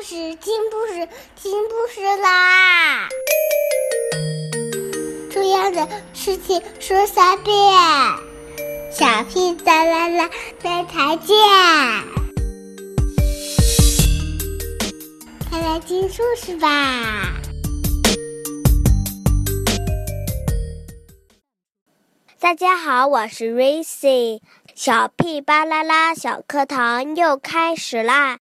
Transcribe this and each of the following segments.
故事，听故事，听故事啦！重要的事情说三遍，小屁哒啦啦，明天见！快来听故事吧！大家好，我是 Racy，小屁巴啦啦小课堂又开始啦！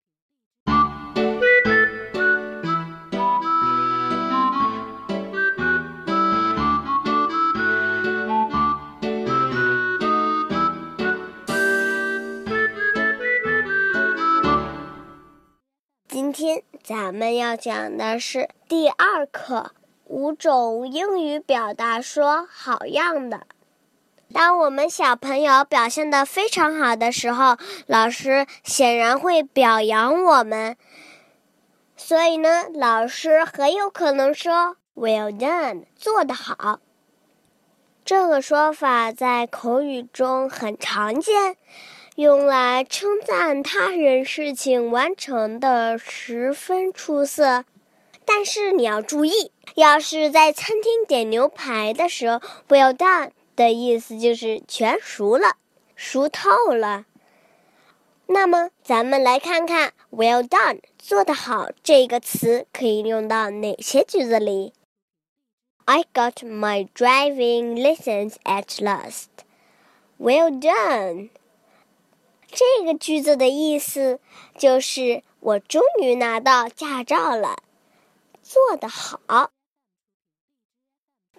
咱们要讲的是第二课五种英语表达说好样的。当我们小朋友表现的非常好的时候，老师显然会表扬我们。所以呢，老师很有可能说 “Well done”，做得好。这个说法在口语中很常见，用来称赞他人事情完成的十分出色。但是你要注意，要是在餐厅点牛排的时候，“Well done”。的意思就是全熟了，熟透了。那么，咱们来看看 “well done” 做得好这个词可以用到哪些句子里？I got my driving license at last. Well done。这个句子的意思就是我终于拿到驾照了，做得好。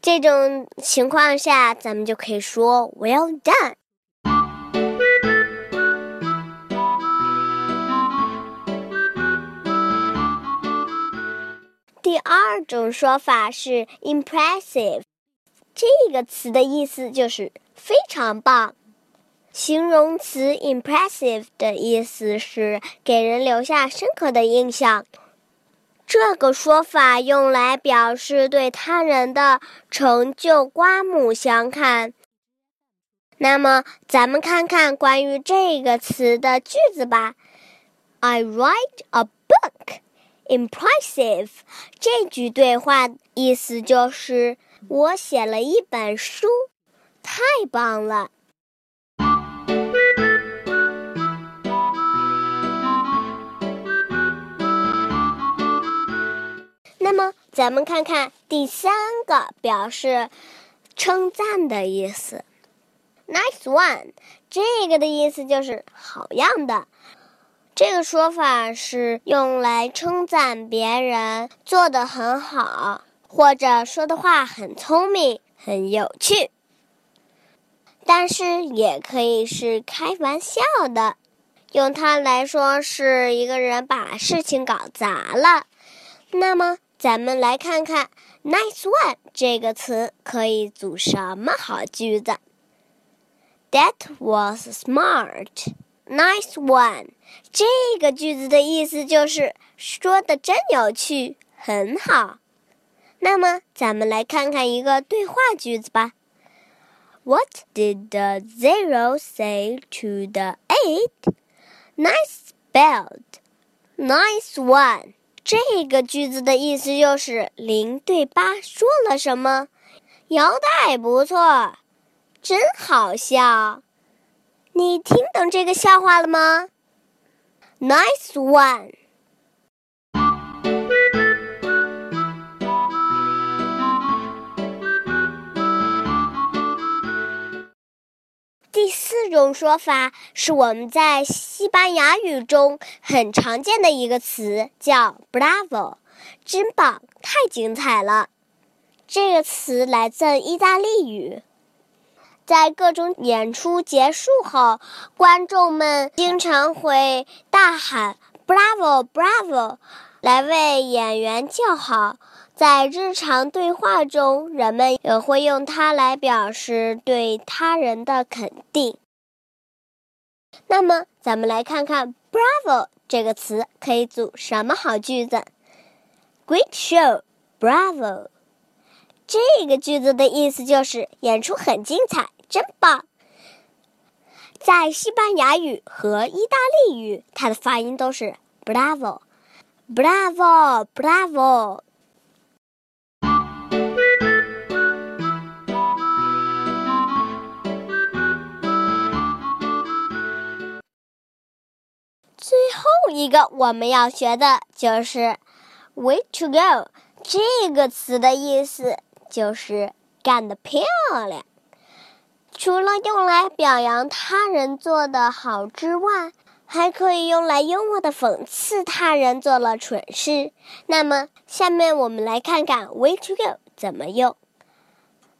这种情况下，咱们就可以说 “Well done”。第二种说法是 “impressive”，这个词的意思就是非常棒。形容词 “impressive” 的意思是给人留下深刻的印象。这个说法用来表示对他人的成就刮目相看。那么，咱们看看关于这个词的句子吧。I write a book. Impressive. 这句对话意思就是我写了一本书，太棒了。咱们看看第三个表示称赞的意思，“nice one”。这个的意思就是好样的。这个说法是用来称赞别人做的很好，或者说的话很聪明、很有趣。但是也可以是开玩笑的，用它来说是一个人把事情搞砸了。那么。咱们来看看 “nice one” 这个词可以组什么好句子？That was smart. Nice one. 这个句子的意思就是说的真有趣，很好。那么，咱们来看看一个对话句子吧。What did the zero say to the eight? Nice spelled. Nice one. 这个句子的意思就是零对八说了什么？腰带不错，真好笑。你听懂这个笑话了吗？Nice one。种说法是我们在西班牙语中很常见的一个词，叫 “bravo”，真棒，太精彩了。这个词来自意大利语，在各种演出结束后，观众们经常会大喊 “bravo，bravo”，来为演员叫好。在日常对话中，人们也会用它来表示对他人的肯定。那么，咱们来看看 “bravo” 这个词可以组什么好句子？Great show, bravo！这个句子的意思就是演出很精彩，真棒。在西班牙语和意大利语，它的发音都是 “bravo”。Bravo, bravo！一个我们要学的就是 “way to go”。这个词的意思就是干得漂亮。除了用来表扬他人做得好之外，还可以用来幽默的讽刺他人做了蠢事。那么，下面我们来看看 “way to go” 怎么用。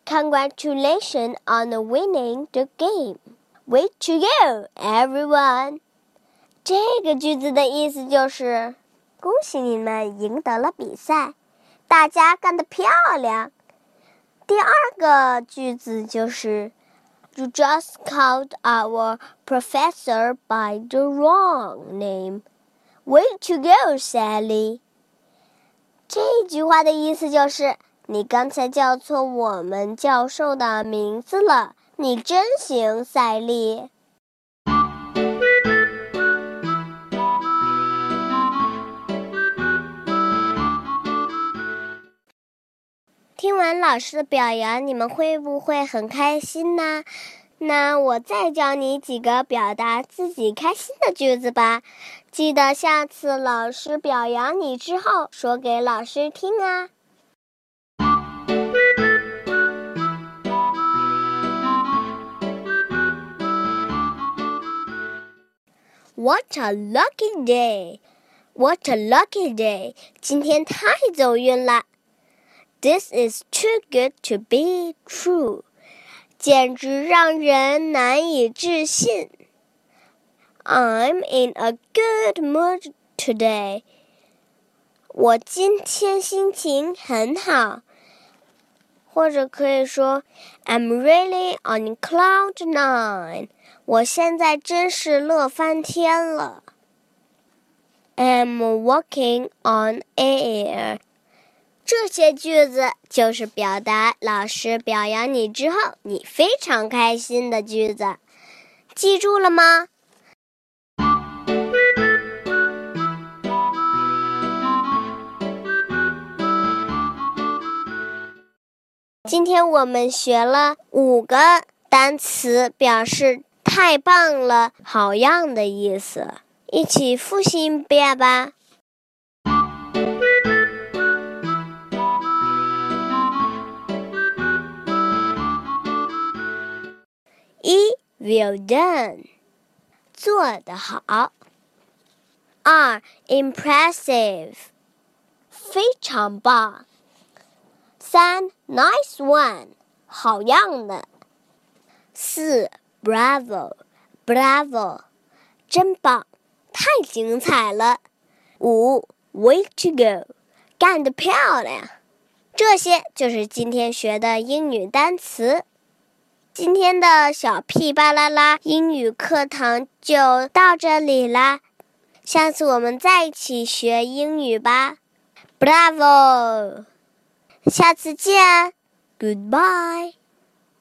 Congratulations on winning the game. Way to go, everyone! 这个句子的意思就是，恭喜你们赢得了比赛，大家干得漂亮。第二个句子就是，You just called our professor by the wrong name. Way to go, Sally. 这句话的意思就是，你刚才叫错我们教授的名字了，你真行，赛丽。老师的表扬，你们会不会很开心呢？那我再教你几个表达自己开心的句子吧。记得下次老师表扬你之后，说给老师听啊。What a lucky day! What a lucky day! 今天太走运了。This is too good to be true，简直让人难以置信。I'm in a good mood today，我今天心情很好。或者可以说，I'm really on cloud nine，我现在真是乐翻天了。I'm walking on air。 这些句子就是表达老师表扬你之后你非常开心的句子，记住了吗？今天我们学了五个单词，表示“太棒了”“好样的”意思，一起复习一遍吧。，well done，做得好。二，impressive，非常棒。三，nice one，好样的。四，bravo，bravo，真棒，太精彩了。五，way to go，干得漂亮。这些就是今天学的英语单词。今天的小屁巴啦啦英语课堂就到这里啦，下次我们再一起学英语吧，Bravo！下次见，Goodbye。